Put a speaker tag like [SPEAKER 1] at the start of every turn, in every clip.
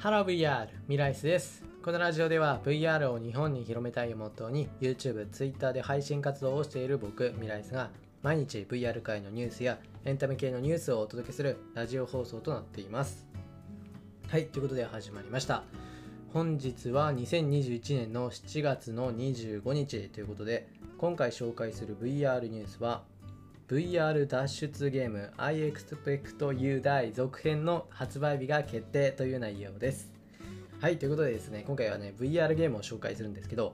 [SPEAKER 1] ハロー VR ミライスです。このラジオでは VR を日本に広めたいをモットーに YouTube、Twitter で配信活動をしている僕ミライスが毎日 VR 界のニュースやエンタメ系のニュースをお届けするラジオ放送となっています。はいということで始まりました。本日は2021年の7月の25日ということで今回紹介する VR ニュースは VR 脱出ゲーム I Expect You Die 続編の発売日が決定という内容です。はい、ということでですね、今回はね、VR ゲームを紹介するんですけど、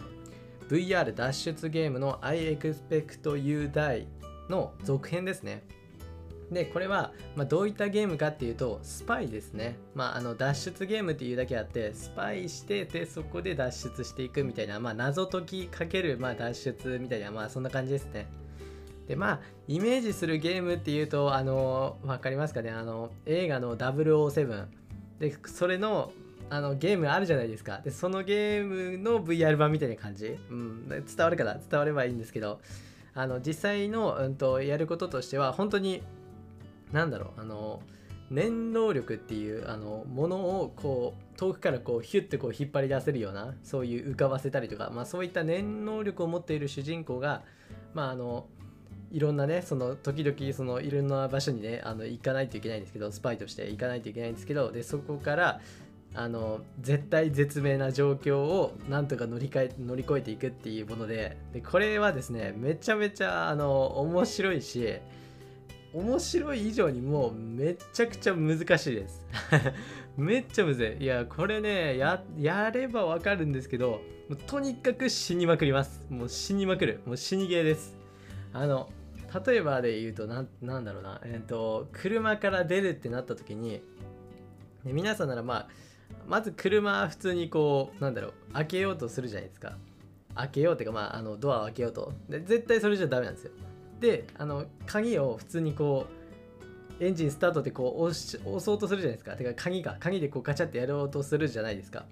[SPEAKER 1] VR 脱出ゲームの I Expect You Die の続編ですね。で、これは、まあ、どういったゲームかっていうと、スパイですね。まあ、あの脱出ゲームっていうだけあって、スパイしてて、そこで脱出していくみたいな、まあ、謎解きかける、まあ、脱出みたいな、まあ、そんな感じですね。でまあイメージするゲームっていうとあの分かりますかね？あの映画の007でそれのあのゲームあるじゃないですか。でそのゲームの VR 版みたいな感じ、うん、伝わるかな？伝わればいいんですけど。あの実際の、うんと、やることとしては本当に何だろう？あの念能力っていうあのものをこう遠くからこうヒュッてこう引っ張り出せるようなそういう浮かばせたりとか、まあ、そういった念能力を持っている主人公が、まあ、あのいろんなねその時々そのいろんな場所にねあの行かないといけないんですけどスパイとして行かないといけないんですけどでそこからあの絶対絶命な状況をなんとか乗り換え乗り越えていくっていうものででこれはですねめちゃめちゃあの面白いし面白い以上にもうめちゃくちゃ難しいです。めっちゃむずい。いやこれねややればわかるんですけどとにかく死にまくります。もう死にまくる。もう死にゲーです。あの例えばで言うとななんだろうな、えーと、車から出るってなった時に、ね、皆さんならまあまず車普通にこうなんだろう開けようとするじゃないですか。開けようっていうかまああのドアを開けようと。で絶対それじゃダメなんですよ。であの鍵を普通にこうエンジンスタートってこう押し押そうとするじゃないですか。てか鍵が鍵でこうガチャってやろうとするじゃないですか。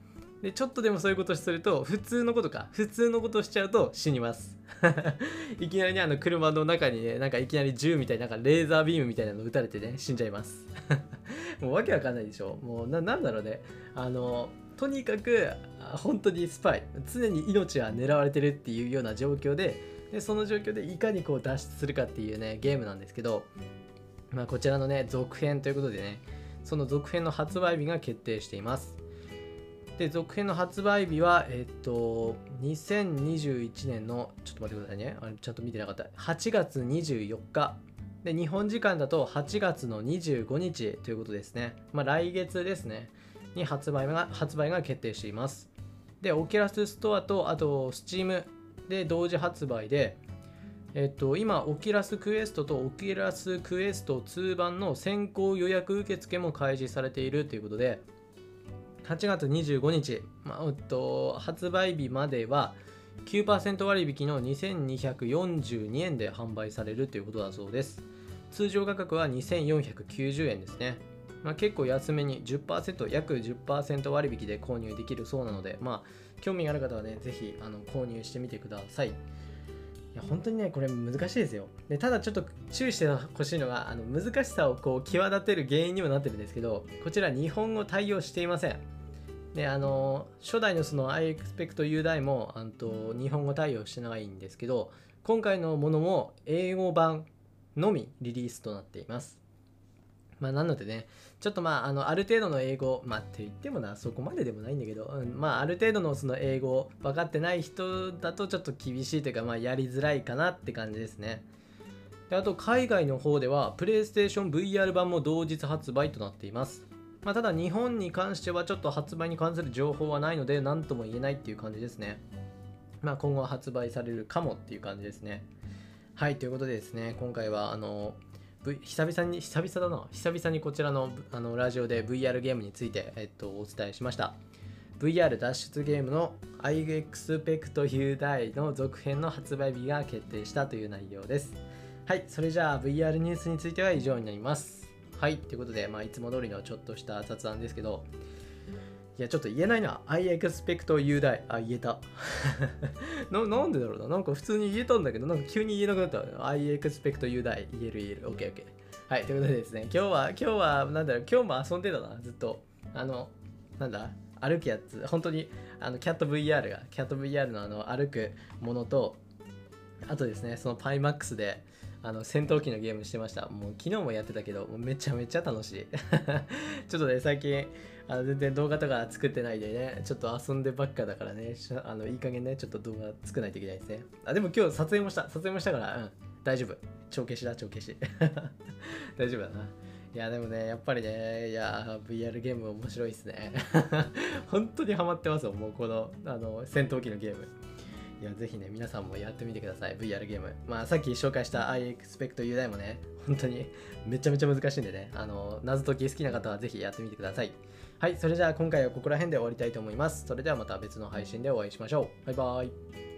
[SPEAKER 1] でちょっとでもそういうことすると普通のことか。普通のことしちゃうと死にます。いきなりねあの車の中にねなんかいきなり銃みたいななんかレーザービームみたいなの撃たれてね死んじゃいます。もうわけわかんないでしょ。もうななんだろうね。あのとにかく本当にスパイ。常に命は狙われてるっていうような状況ででその状況でいかにこう脱出するかっていうねゲームなんですけど、まあ、こちらのね続編ということでねその続編の発売日が決定しています。で、続編の発売日は、えっと、2021年の、ちょっと待ってくださいね。あれちゃんと見てなかった。8月24日。で、日本時間だと8月の25日ということですね。まあ、来月ですね。に発売が、発売が決定しています。で、オキラスストアと、あと、Steam で同時発売で、えっと、今、オキラスクエストとオキラスクエスト2版の先行予約受付も開示されているということで、8月25日、まあ、と発売日までは9%割引の2242円で販売されるということだそうです。通常価格は2490円ですね。まあ、結構安めに10%、約10%割引で購入できるそうなので、まあ、興味がある方はね、ぜひあの購入してみてください。いや本当にね、これ難しいですよ。でただちょっと注意してほしいのが、あの難しさをこう際立てる原因にもなってるんですけど、こちら日本語対応していません。であの初代のその I expect you die もあと日本語対応してないんですけど今回のものも英語版のみリリースとなっています。まあなのでねちょっとまああのある程度の英語まあって言ってもなそこまででもないんだけど、うん、まあある程度のその英語分かってない人だとちょっと厳しいというかまあやりづらいかなって感じですね。であと海外の方では PlayStation VR 版も同日発売となっています。まあ、ただ日本に関してはちょっと発売に関する情報はないので何とも言えないっていう感じですね。まあ、今後発売されるかもっていう感じですね。はい、ということでですね、今回はあの、v、久々に、久々だな、久々にこちらのあのラジオで VR ゲームについて、えっと、お伝えしました。VR 脱出ゲームの I Expect You d i の続編の発売日が決定したという内容です。はい、それじゃあ VR ニュースについては以上になります。はい、ということで、まあ、いつも通りのちょっとした雑談ですけど、いや、ちょっと言えないな。I expect you die. あ、言えた。ななんでだろうな。なんか普通に言えたんだけど、なんか急に言えなくなった。I expect you die. 言える言える。OK, OK. はい、ということでですね、今日は、今日は、なんだろう、今日も遊んでたな、ずっと。あの、なんだ？歩くやつ本当にあのキャット VR がキャット VR のあの歩くものとあとですねそのパイマックスであの戦闘機のゲームしてました。もう昨日もやってたけどめちゃめちゃ楽しい。ちょっとね最近あの全然動画とか作ってないでねちょっと遊んでばっかだからねあのいい加減ねちょっと動画作らないといけないですね。あでも今日撮影もした撮影もしたからうん大丈夫。帳消しだ帳消し。大丈夫だな。いやでもねやっぱりねいや VR ゲーム面白いっすね。本当にハマってますよもうこのあの戦闘機のゲーム。いや、ぜひね、皆さんもやってみてください。VR ゲーム。まあ、さっき紹介した I Expect You Die もね、本当にめちゃめちゃ難しいんでね、あの、謎解き好きな方はぜひやってみてください。はい、それじゃあ今回はここら辺で終わりたいと思います。それではまた別の配信でお会いしましょう。バイバーイ。